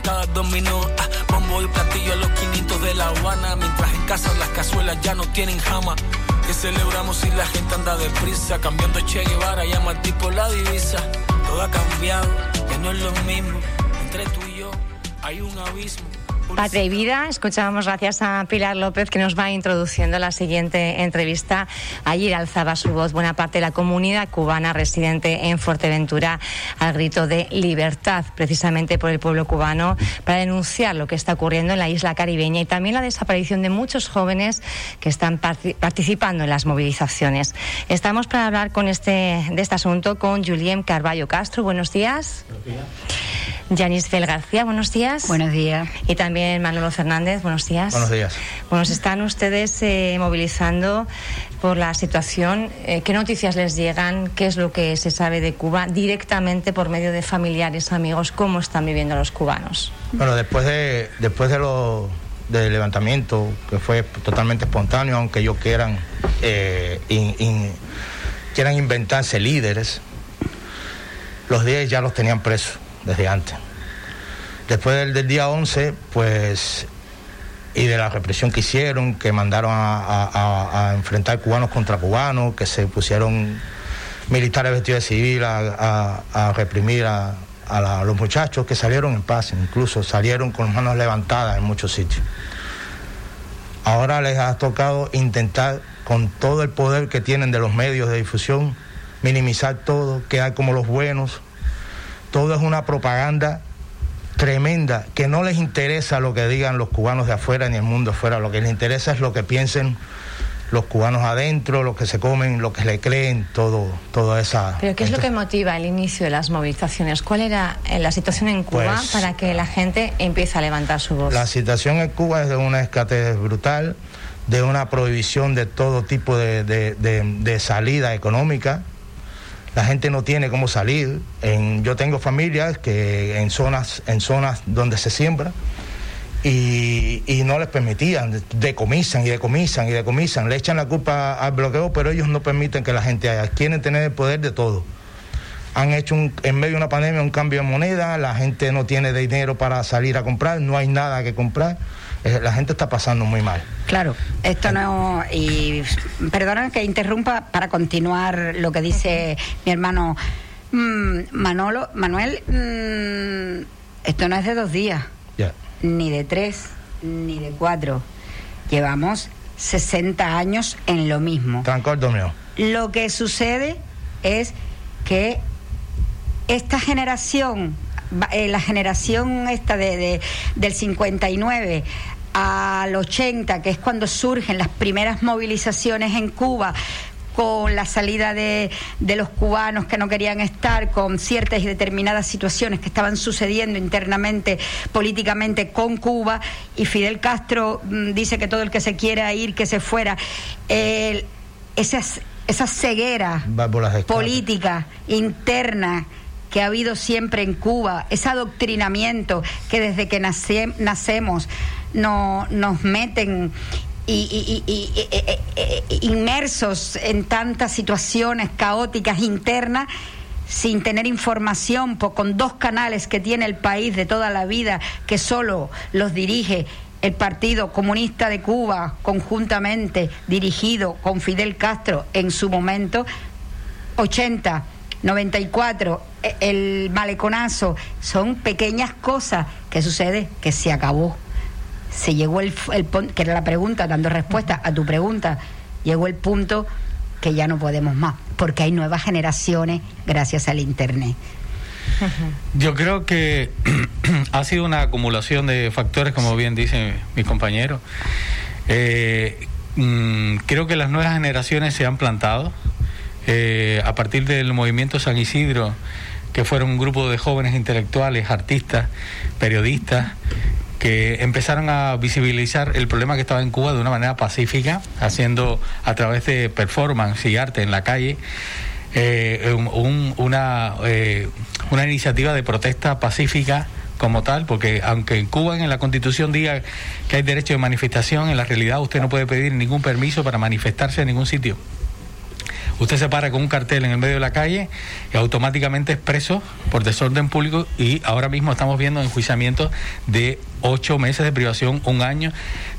zancadas dominó. Ah, bombo y platillo a los 500 de La Habana. Mientras en casa las cazuelas ya no tienen jama. Que celebramos si la gente anda deprisa. Cambiando Che Guevara, llama tipo la divisa. Todo ha cambiado, ya no es lo mismo. Entre tú y yo hay un abismo. Patria y Vida, escuchábamos gracias a Pilar López que nos va introduciendo la siguiente entrevista. Ayer alzaba su voz buena parte de la comunidad cubana residente en Fuerteventura al grito de libertad, precisamente por el pueblo cubano, para denunciar lo que está ocurriendo en la isla caribeña y también la desaparición de muchos jóvenes que están participando en las movilizaciones. Estamos para hablar con este, de este asunto con Julien Carballo Castro. Buenos días. Buenos días. Yanis Fel García, buenos días. Buenos días. Y también Manolo Fernández, buenos días. Buenos días. Bueno, se están ustedes eh, movilizando por la situación. Eh, ¿Qué noticias les llegan? ¿Qué es lo que se sabe de Cuba directamente por medio de familiares, amigos? ¿Cómo están viviendo los cubanos? Bueno, después de, después de lo, del levantamiento, que fue totalmente espontáneo, aunque ellos quieran, eh, quieran inventarse líderes, los 10 ya los tenían presos desde antes. Después del, día 11, pues, y de la represión que hicieron, que mandaron a, enfrentar cubanos contra cubanos, que se pusieron militares vestidos de civil a, reprimir a, los muchachos que salieron en paz, incluso salieron con manos levantadas en muchos sitios. Ahora les ha tocado intentar, con todo el poder que tienen de los medios de difusión, minimizar todo, quedar como los buenos, todo es una propaganda tremenda, que no les interesa lo que digan los cubanos de afuera ni el mundo afuera, lo que les interesa es lo que piensen los cubanos adentro, lo que se comen, lo que le creen, todo, toda esa... Pero ¿qué es lo que motiva el inicio de las movilizaciones? ¿Cuál era eh, la situación en Cuba pues, para que la gente empiece a levantar su voz? La situación en Cuba es de una escasez brutal, de una prohibición de todo tipo de, de salida económica, la gente no tiene cómo salir. Yo tengo familias que en zonas, en zonas donde se siembra y, no les permitían, decomisan y decomisan y decomisan, le echan la culpa al bloqueo, pero ellos no permiten que la gente haya, quieren tener el poder de todo. Han hecho en medio de una pandemia un cambio de moneda, la gente no tiene dinero para salir a comprar, no hay nada que comprar la gente está pasando muy mal. Claro, esto no. Y perdona que interrumpa para continuar lo que dice mi hermano mm, Manolo. Manuel, mm, esto no es de dos días, ni de tres, ni de cuatro. Llevamos 60 años en lo mismo. mío. Lo que sucede es que esta generación eh, la generación esta de, del 59 al 80, que es cuando surgen las primeras movilizaciones en Cuba, con la salida de, de, los cubanos que no querían estar, con ciertas y determinadas situaciones que estaban sucediendo internamente, políticamente con Cuba, y Fidel Castro mm, dice que todo el que se quiera ir, que se fuera. esa, esa ceguera política interna que ha habido siempre en Cuba, ese adoctrinamiento que desde que nacemos no, nos meten y, inmersos en tantas situaciones caóticas internas sin tener información, con dos canales que tiene el país de toda la vida, que solo los dirige el Partido Comunista de Cuba, conjuntamente dirigido con Fidel Castro en su momento, 80 94, e, el maleconazo, son pequeñas cosas que sucede que se acabó. Se llegó el, el que era la pregunta, dando respuesta a tu pregunta, llegó el punto que ya no podemos más, porque hay nuevas generaciones gracias al Internet. Yo creo que ha sido una acumulación de factores, como bien dice mi compañero. Eh, mm, creo que las nuevas generaciones se han plantado, eh, a partir del movimiento San Isidro, que fueron un grupo de jóvenes intelectuales, artistas, periodistas, que empezaron a visibilizar el problema que estaba en Cuba de una manera pacífica, haciendo a través de performance y arte en la calle. Eh, una, eh, una iniciativa de protesta pacífica como tal, porque aunque en Cuba en la Constitución diga que hay derecho de manifestación, en la realidad usted no puede pedir ningún permiso para manifestarse en ningún sitio. Usted se para con un cartel en el medio de la calle y automáticamente es preso por desorden público y ahora mismo estamos viendo enjuiciamientos de ocho meses de privación, un año,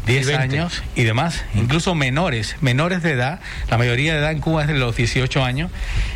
diez años y demás. Incluso menores, menores de edad, la mayoría de edad en Cuba es de los 18 años,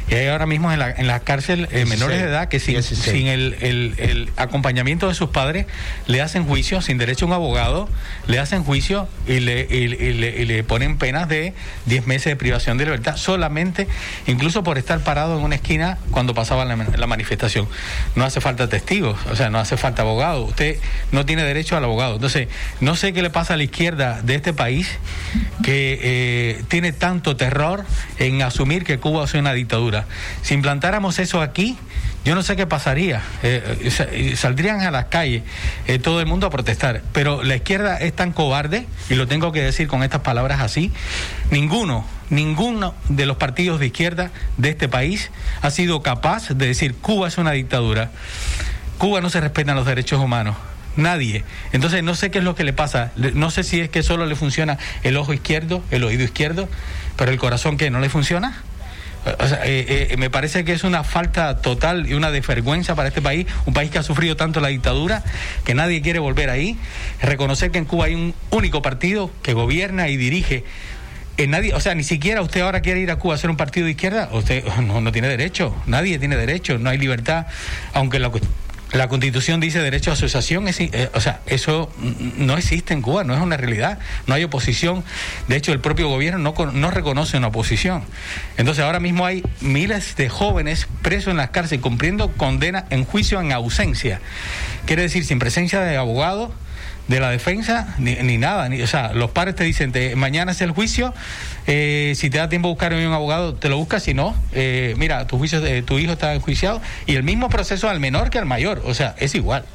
y hay ahora mismo en la, en la cárcel eh, menores de edad que sin, sin el, el, acompañamiento de sus padres le hacen juicio, sin derecho a un abogado, le hacen juicio y le, y, le, y le, ponen penas de 10 meses de privación de libertad, solamente, incluso por estar parado en una esquina cuando pasaba la, la manifestación. No hace falta testigos, o sea, no hace falta abogado. Usted no tiene derecho derecho al abogado. Entonces, no sé qué le pasa a la izquierda de este país que eh, tiene tanto terror en asumir que Cuba es una dictadura. Si implantáramos eso aquí, yo no sé qué pasaría. Eh, eh, saldrían a las calles todo el mundo a protestar. Pero la izquierda es tan cobarde, y lo tengo que decir con estas palabras así, ninguno, ninguno de los partidos de izquierda de este país ha sido capaz de decir Cuba es una dictadura. Cuba no se respetan los derechos humanos. Nadie. Entonces no sé qué es lo que le pasa. No sé si es que solo le funciona el ojo izquierdo, el oído izquierdo, pero el corazón que no le funciona. O sea, eh, eh, me parece que es una falta total y una desvergüenza para este país, un país que ha sufrido tanto la dictadura, que nadie quiere volver ahí. Reconocer que en Cuba hay un único partido que gobierna y dirige. Eh, nadie, o sea, ni siquiera usted ahora quiere ir a Cuba a ser un partido de izquierda, usted no, no tiene derecho, nadie tiene derecho, no hay libertad, aunque la la constitución dice derecho a asociación, eh, o sea, eso no existe en Cuba, no es una realidad, no hay oposición, de hecho el propio gobierno no, no reconoce una oposición. Entonces ahora mismo hay miles de jóvenes presos en las cárceles cumpliendo condena en juicio en ausencia, quiere decir sin presencia de abogado, de la defensa ni, ni nada. Ni, o sea, los padres te dicen, mañana es el juicio, eh, si te da tiempo buscar un abogado, te lo buscas, si no, eh, mira, tu, juicio, eh, tu hijo está enjuiciado y el mismo proceso al menor que al mayor, o sea, es igual.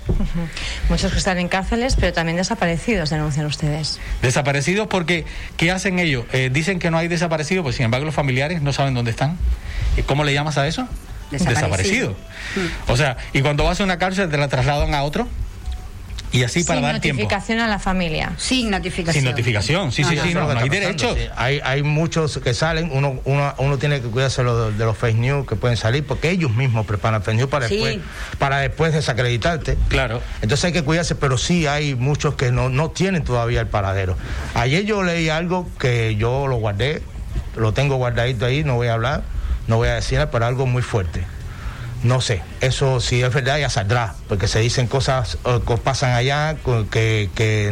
Muchos que están en cárceles, pero también desaparecidos, denuncian ustedes. Desaparecidos porque, ¿qué hacen ellos? dicen que no hay desaparecidos, pues sin embargo los familiares no saben dónde están. ¿Cómo le llamas a eso? Desaparecido. O sea, y cuando vas a una cárcel te la trasladan a otro. Y así para dar tiempo. Sin notificación a la familia. Sin notificación. Sin notificación, sí, sí, sí, no, hay derecho. Hay, hay muchos que salen, uno, uno, uno tiene que cuidarse de, de, los fake news que pueden salir, porque ellos mismos preparan fake news para, después, para después desacreditarte. Claro. Entonces hay que cuidarse, pero sí hay muchos que no, no tienen todavía el paradero. Ayer yo leí algo que yo lo guardé, lo tengo guardadito ahí, no voy a hablar, no voy a decir, pero algo muy fuerte no sé, eso si es verdad ya saldrá, porque se dicen cosas que pasan allá que, que,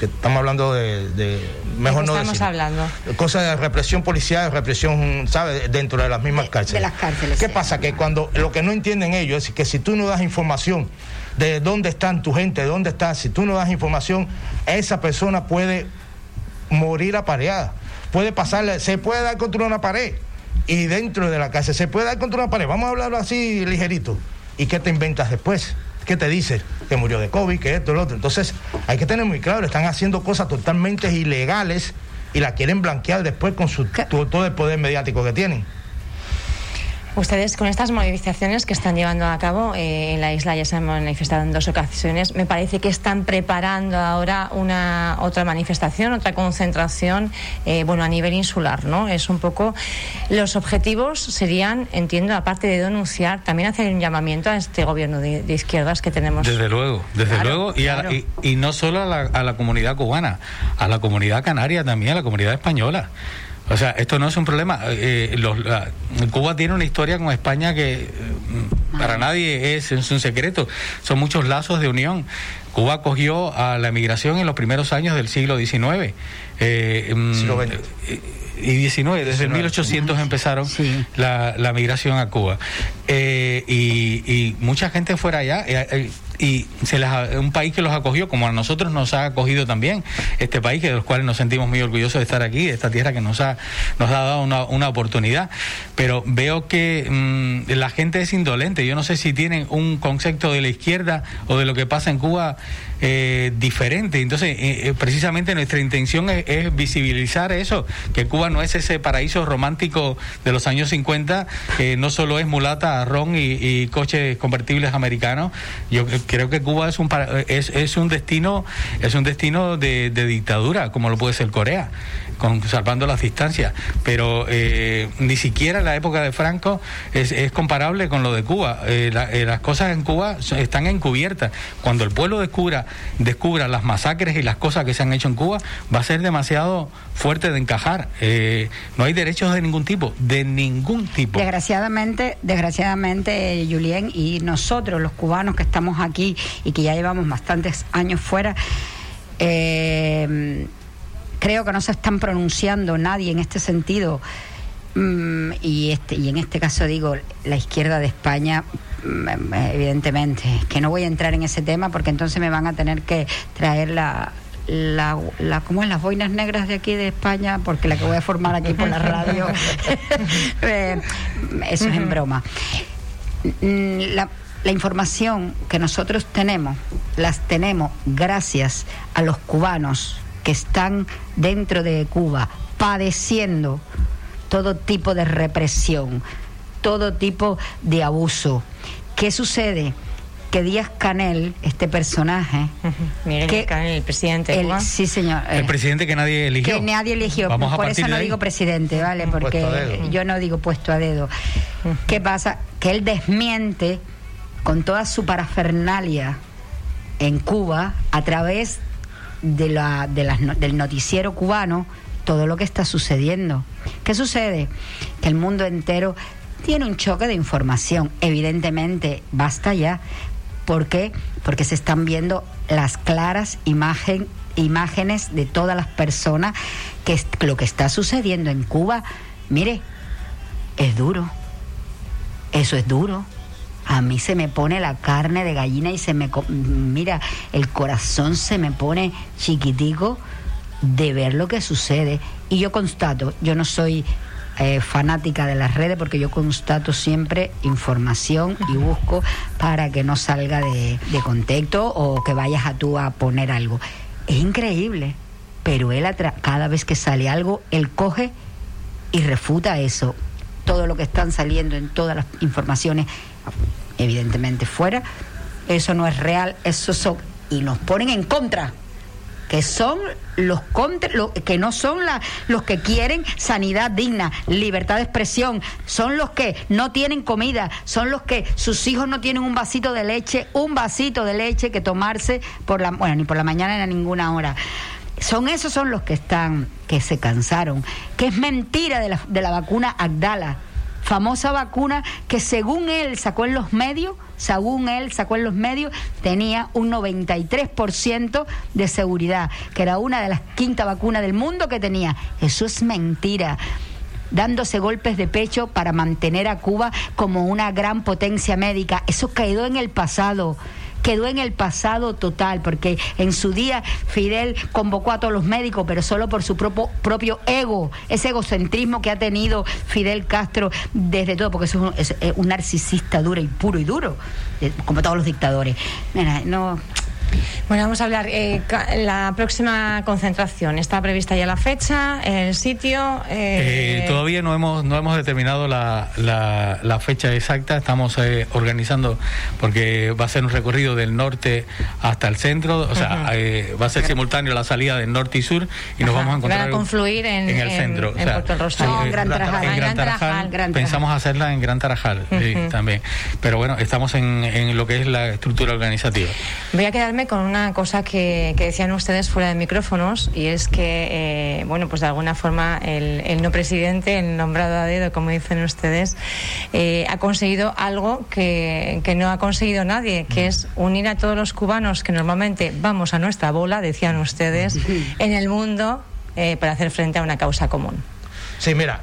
estamos hablando de, mejor no estamos hablando? Cosas de represión policial, represión, ¿sabes? Dentro de las mismas cárceles. De las cárceles. ¿Qué pasa? Que cuando lo que no entienden ellos es que si tú no das información de dónde están tu gente, de dónde estás, si tú no das información, esa persona puede morir apareada. Puede pasarle, se puede dar contra una pared y dentro de la casa se puede dar contra una pared. Vamos a hablarlo así ligerito. ¿Y qué te inventas después? ¿Qué te dice? Que murió de COVID, que esto, lo otro. Entonces, hay que tener muy claro, están haciendo cosas totalmente ilegales y la quieren blanquear después con su, todo el poder mediático que tienen. Ustedes con estas movilizaciones que están llevando a cabo eh, en la isla ya se han manifestado en dos ocasiones. Me parece que están preparando ahora una otra manifestación, otra concentración, eh, bueno a nivel insular, ¿no? Es un poco los objetivos serían, entiendo, aparte de denunciar, también hacer un llamamiento a este gobierno de, izquierdas que tenemos. Desde luego, desde luego y, y, no solo a la, a la comunidad cubana, a la comunidad canaria también, a la comunidad española. O sea, esto no es un problema. Eh, Cuba tiene una historia con España que mm, para nadie es, es, un secreto. Son muchos lazos de unión. Cuba acogió a la emigración en los primeros años del siglo XIX. Eh, mm, y 19, desde el 1800 empezaron la, la, migración a Cuba. Eh, y, y, mucha gente fuera allá. Eh, y se les, un país que los acogió, como a nosotros nos ha acogido también, este país que de los cuales nos sentimos muy orgullosos de estar aquí, de esta tierra que nos ha, nos ha dado una, una oportunidad. Pero veo que mm, la gente es indolente. yo no sé si tienen un concepto de la izquierda o de lo que pasa en Cuba eh, diferente. Entonces, eh, eh, precisamente nuestra intención es, visibilizar eso, que Cuba no es ese paraíso romántico de los años 50, que no solo es mulata, ron y, coches convertibles americanos. Yo creo que Cuba es un es, es un destino es un destino de, de dictadura, como lo puede ser Corea con, salvando las distancias, pero eh, ni siquiera la época de Franco es, es comparable con lo de Cuba. Eh, eh, las cosas en Cuba están encubiertas. Cuando el pueblo descubra, descubra las masacres y las cosas que se han hecho en Cuba, va a ser demasiado fuerte de encajar. no hay derechos de ningún tipo, de ningún tipo. Desgraciadamente, desgraciadamente, Julien, y nosotros los cubanos que estamos aquí y que ya llevamos bastantes años fuera, eh, creo que no se están pronunciando nadie en este sentido. Mm, y, este, y en este caso digo, la izquierda de España, mm, evidentemente, que no voy a entrar en ese tema porque entonces me van a tener que traer la, la, la ¿cómo es? las boinas negras de aquí de España, porque la que voy a formar aquí por la radio, eh, eso es en broma. Mm, la, la información que nosotros tenemos, las tenemos gracias a los cubanos que están dentro de Cuba padeciendo todo tipo de represión, todo tipo de abuso. ¿Qué sucede? que Díaz Canel, este personaje. que, Canel, el presidente. de Cuba. sí, señor. El presidente que nadie eligió. Que nadie eligió. Por eso no digo presidente, ¿vale? Porque yo no digo puesto a dedo. ¿Qué pasa? Que él desmiente con toda su parafernalia en Cuba a través de la, de las, del noticiero cubano todo lo que está sucediendo. ¿Qué sucede? Que el mundo entero tiene un choque de información. Evidentemente, basta ya. ¿Por qué? Porque se están viendo las claras imagen, imágenes de todas las personas que lo que está sucediendo en Cuba, mire, es duro. Eso es duro a mí se me pone la carne de gallina y se me, mira, el corazón se me pone chiquitico de ver lo que sucede. Y yo constato, yo no soy eh, fanática de las redes porque yo constato siempre información y busco para que no salga de, contexto o que vayas a tú a poner algo. Es increíble, pero él cada vez que sale algo, él coge y refuta eso. Todo lo que están saliendo en todas las informaciones evidentemente fuera. Eso no es real, eso son y nos ponen en contra que son los contra, que no son los que quieren sanidad digna, libertad de expresión, son los que no tienen comida, son los que sus hijos no tienen un vasito de leche, un vasito de leche que tomarse por la, bueno, ni por la mañana ni a ninguna hora. Son esos son los que están, que se cansaron, que es mentira de la, de la vacuna Agdala famosa vacuna que según él sacó en los medios, según él sacó en los medios, tenía un 93% de seguridad, que era una de las quinta vacunas del mundo que tenía. Eso es mentira dándose golpes de pecho para mantener a Cuba como una gran potencia médica. Eso quedó en el pasado quedó en el pasado total, porque en su día Fidel convocó a todos los médicos, pero solo por su propio, ego, ese egocentrismo que ha tenido Fidel Castro desde todo, porque es un, es un narcisista duro y puro y duro, eh, como todos los dictadores. Mira, no bueno, vamos a hablar. Eh, la próxima concentración, ¿está prevista ya la fecha, el sitio? Eh... Eh, todavía no hemos, no hemos determinado la, la, fecha exacta. Estamos eh, organizando, porque va a ser un recorrido del norte hasta el centro. O sea, va a ser simultáneo la salida del norte y sur y nos vamos a encontrar. a confluir en, el centro. En, Puerto Rostro. en Gran Tarajal. En Gran Tarajal. Pensamos hacerla en Gran Tarajal también. Pero bueno, estamos en, en lo que es la estructura organizativa. Voy a quedarme con una cosa que, decían ustedes fuera de micrófonos y es que, eh, bueno, pues de alguna forma el, no presidente, el nombrado a dedo, como dicen ustedes, eh, ha conseguido algo que, no ha conseguido nadie, que es unir a todos los cubanos que normalmente vamos a nuestra bola, decían ustedes, en el mundo eh, para hacer frente a una causa común. Sí, mira,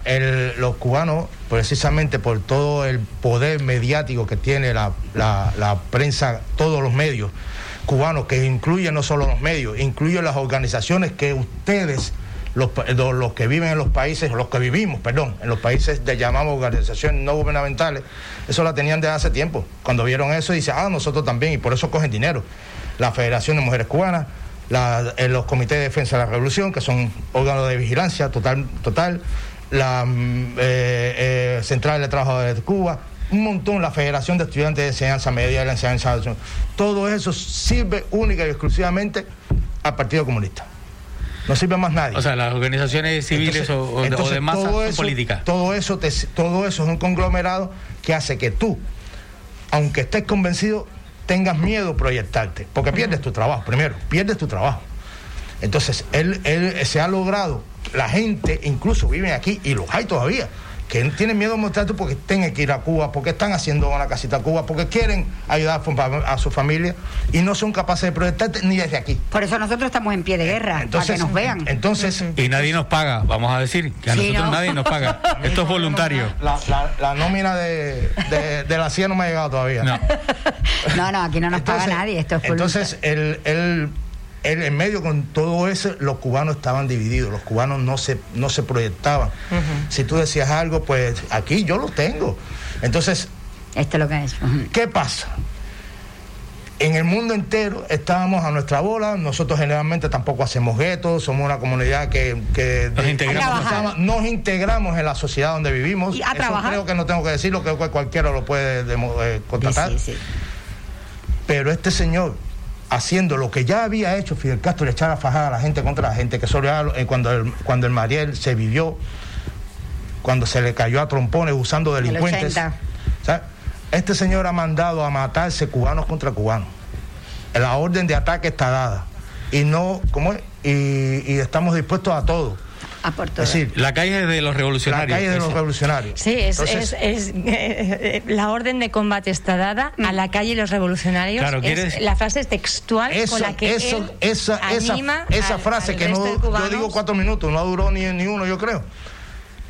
los cubanos, precisamente por todo el poder mediático que tiene la, la prensa, todos los medios, cubanos, que incluye no solo los medios, incluye las organizaciones que ustedes los, los, que viven en los países, los que vivimos, perdón, en los países de llamamos organizaciones no gubernamentales, eso la tenían desde hace tiempo. Cuando vieron eso, dicen, ah, nosotros también, y por eso cogen dinero. La Federación de Mujeres Cubanas, la, los comités de defensa de la revolución, que son órganos de vigilancia total, total la mm, eh, eh, Central de Trabajadores de Cuba, un montón, la Federación de Estudiantes de Enseñanza Media y la Enseñanza Todo eso sirve única y exclusivamente al Partido Comunista. No sirve más nadie. O sea, las organizaciones civiles o, demás políticas. Todo eso, todo eso es un conglomerado que hace que tú, aunque estés convencido, tengas miedo a proyectarte, porque pierdes tu trabajo, primero, pierdes tu trabajo. Entonces, él, él se ha logrado, la gente incluso vive aquí, y los hay todavía, que tienen miedo a mostrarte porque tienen que ir a Cuba, porque están haciendo una casita a Cuba, porque quieren ayudar a su familia y no son capaces de proyectarte ni desde aquí. Por eso nosotros estamos en pie de guerra, entonces, para que nos vean. Entonces, y nadie nos paga, vamos a decir, que a nosotros nadie nos paga. Esto es voluntario. La, nómina de, la CIA no me ha llegado todavía. No, no, no aquí no nos paga nadie, esto es Entonces, el, el en medio con todo eso, los cubanos estaban divididos, los cubanos no se, no se proyectaban. Si tú decías algo, pues aquí yo lo tengo. Entonces, esto es lo que es. ¿Qué pasa? En el mundo entero estábamos a nuestra bola, nosotros generalmente tampoco hacemos guetos, somos una comunidad que, nos, integramos. nos, integramos en la sociedad donde vivimos. a Eso creo que no tengo que decirlo, creo que cualquiera lo puede eh, contratar. Pero este señor haciendo lo que ya había hecho Fidel Castro, le echar a fajar a la gente contra la gente, que solo eh, cuando, el, cuando el Mariel se vivió, cuando se le cayó a trompones usando delincuentes. Este señor ha mandado a matarse cubanos contra cubanos. La orden de ataque está dada. Y no, ¿cómo es? Y, y estamos dispuestos a todo. Es decir, la calle de los revolucionarios. La calle de los revolucionarios. Sí, es, es, es eh, la orden de combate está dada a la calle de los revolucionarios. Claro, es, la frase es textual con la que eso, él esa, anima esa, frase que no, yo digo cuatro minutos, no duró ni, ni uno, yo creo.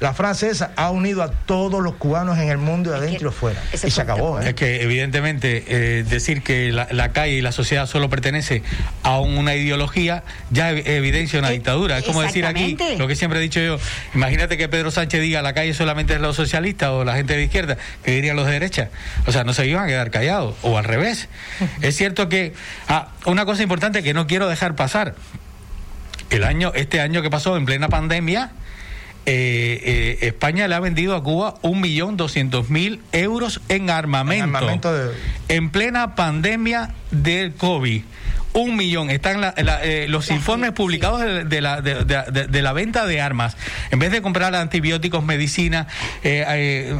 La frase esa ha unido a todos los cubanos en el mundo, de adentro y afuera. Y se acabó. ¿eh? Es que evidentemente eh, decir que la, calle y la sociedad solo pertenece a una ideología ya evidencia una eh, dictadura. Es como decir aquí, lo que siempre he dicho yo, imagínate que Pedro Sánchez diga la calle solamente es los socialistas o la gente de izquierda, que dirían los de derecha. O sea, no se iban a quedar callados, o al revés. es cierto que, ah, una cosa importante que no quiero dejar pasar, el año, este año que pasó en plena pandemia, eh, eh, España le ha vendido a Cuba un millón doscientos mil euros en armamento, en, plena pandemia del COVID un millón. Están eh, los informes publicados de, la, de, la venta de armas. En vez de comprar antibióticos, medicina, eh,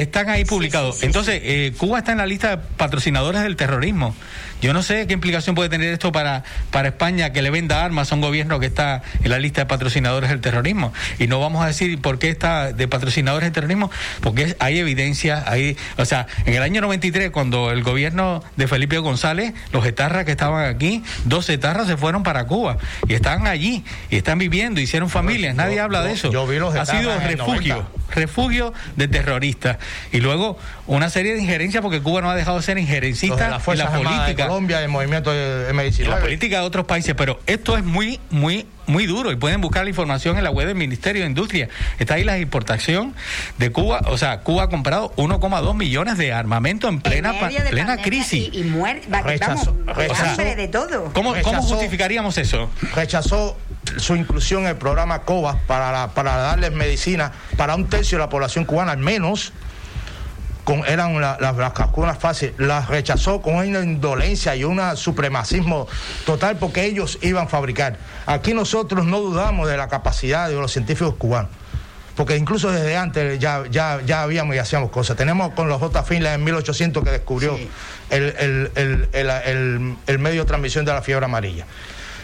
están ahí publicados. Entonces, Cuba está en la lista de patrocinadores del terrorismo. Yo no sé qué implicación puede tener esto para, para España que le venda armas a un gobierno que está en la lista de patrocinadores del terrorismo. Y no vamos a decir por qué está de patrocinadores del terrorismo, porque hay evidencia, hay, o sea, en el año 93, cuando el gobierno de Felipe González, los etarras que estaban aquí, dos etarras se fueron para Cuba y están allí y están viviendo, hicieron familias, nadie habla de eso. Yo vi los ha sido refugio, refugio de terroristas. Y luego una serie de injerencias, porque Cuba no ha dejado de ser injerencista en la política. Colombia, el movimiento de medicina. La política de otros países, pero esto es muy, muy, muy duro y pueden buscar la información en la web del Ministerio de Industria. Está ahí la exportación de Cuba, o sea, Cuba ha comprado 1,2 millones de armamento en plena, plena crisis. Y, muerte, rechazó, de todo. ¿Cómo, justificaríamos eso? Rechazó su inclusión en el programa COVAS para, para darles medicina para un tercio de la población cubana al menos eran las vacunas fáciles, las rechazó con una indolencia y un supremacismo total porque ellos iban a fabricar. Aquí nosotros no dudamos de la capacidad de los científicos cubanos porque incluso desde antes ya, ya, ya habíamos y hacíamos cosas. Tenemos con los J. Finlay en 1800 que descubrió el, el, medio de transmisión de la fiebre amarilla.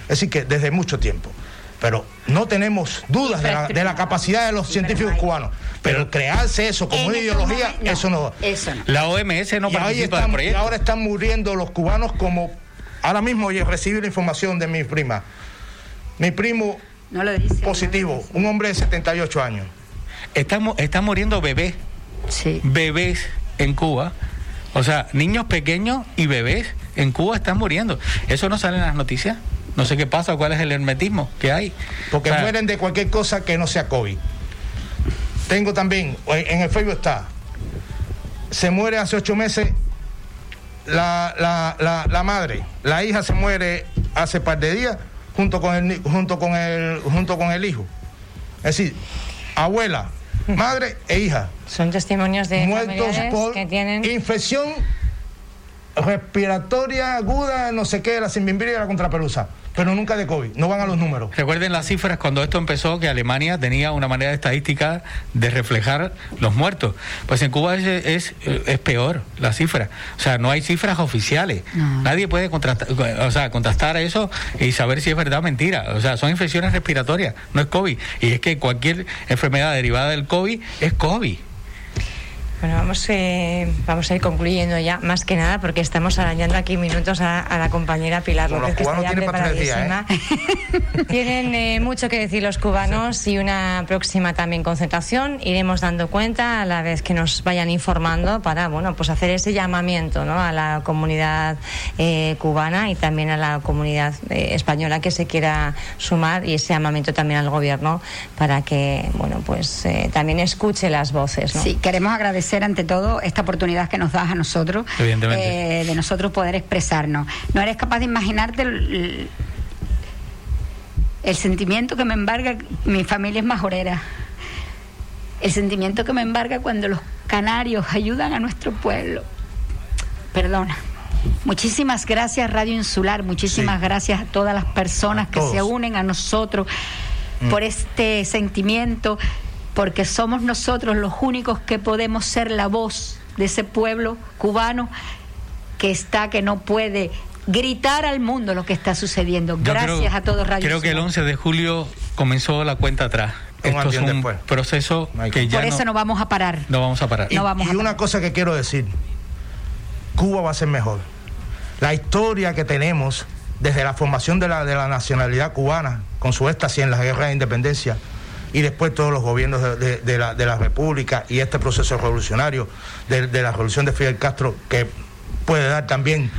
Es decir, que desde mucho tiempo. Pero no tenemos dudas de la, capacidad de los científicos cubanos. Pero crearse eso como una ideología, eso no. La OMS no participa del proyecto. Y ahora están muriendo los cubanos como. Ahora mismo yo recibí la información de mi prima. Mi primo positivo, un hombre de 78 años. Estamos, están muriendo bebés. Sí. Bebés en Cuba. O sea, niños pequeños y bebés en Cuba están muriendo. ¿Eso no sale en las noticias? No sé qué pasa, cuál es el hermetismo que hay. Porque mueren de cualquier cosa que no sea COVID. Tengo también, en el Facebook está, se muere hace ocho meses la, la, la, madre, la hija se muere hace par de días junto con el junto con el junto con el hijo. Es decir, abuela, madre e hija. Son testimonios de muertos por que tienen infección respiratoria aguda, no sé qué, la simbimbiria y la contrapelusa pero nunca de COVID. No van a los números. Recuerden las cifras cuando esto empezó, que Alemania tenía una manera estadística de reflejar los muertos. Pues en Cuba es, es, peor la cifra. O sea, no hay cifras oficiales. Nadie puede contrastar, o sea, contrastar eso y saber si es verdad o mentira. O sea, son infecciones respiratorias, no es COVID. Y es que cualquier enfermedad derivada del COVID es COVID. Bueno, vamos, eh, vamos a ir concluyendo ya, más que nada, porque estamos arañando aquí minutos a, la compañera Pilar López, que está ya preparadísima. ¿eh? Tienen eh, mucho que decir los cubanos y una próxima también concentración. Iremos dando cuenta a la vez que nos vayan informando para, bueno, pues hacer ese llamamiento ¿no? a la comunidad cubana y también a la comunidad española que se quiera sumar y ese llamamiento también al gobierno para que, bueno, pues también escuche las voces. ¿no? Sí, queremos agradecer ante todo esta oportunidad que nos das a nosotros eh, de nosotros poder expresarnos. No eres capaz de imaginarte el, sentimiento que me embarga, mi familia es majorera, el sentimiento que me embarga cuando los canarios ayudan a nuestro pueblo. Perdona. Muchísimas gracias Radio Insular, muchísimas gracias a todas las personas que se unen a nosotros mm. por este sentimiento porque somos nosotros los únicos que podemos ser la voz de ese pueblo cubano que está, que no puede gritar al mundo lo que está sucediendo. Gracias a todos Radio Creo que el 11 de julio comenzó la cuenta atrás. Esto es un proceso que ya Por eso no, vamos a parar. No vamos a parar. Y, una cosa que quiero decir, Cuba va a ser mejor. La historia que tenemos desde la formación de la, de la nacionalidad cubana, con su éxtasis en la guerra de independencia, y después todos los gobiernos de, la, República y este proceso revolucionario de, la revolución de Fidel Castro que puede dar también,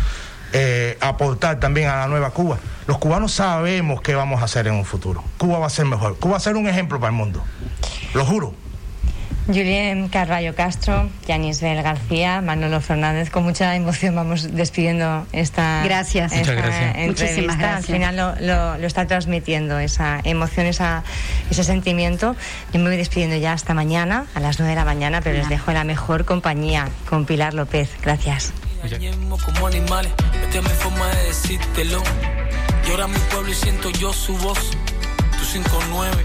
eh, aportar también a la nueva Cuba. Los cubanos sabemos qué vamos a hacer en un futuro. Cuba va a ser mejor. Cuba va a ser un ejemplo para el mundo. Lo juro. Julien Carballo Castro, Yanisbel García, Manolo Fernández, con mucha emoción vamos despidiendo esta, gracias. Muchísimas gracias. Al final lo, está transmitiendo, esa emoción, esa, ese sentimiento. Yo me voy despidiendo ya hasta mañana, a las 9 de la mañana, pero les dejo en la mejor compañía con Pilar López. Gracias. Como animales, esta es mi forma de decírtelo. Llora mi pueblo y siento yo su voz. Tu 59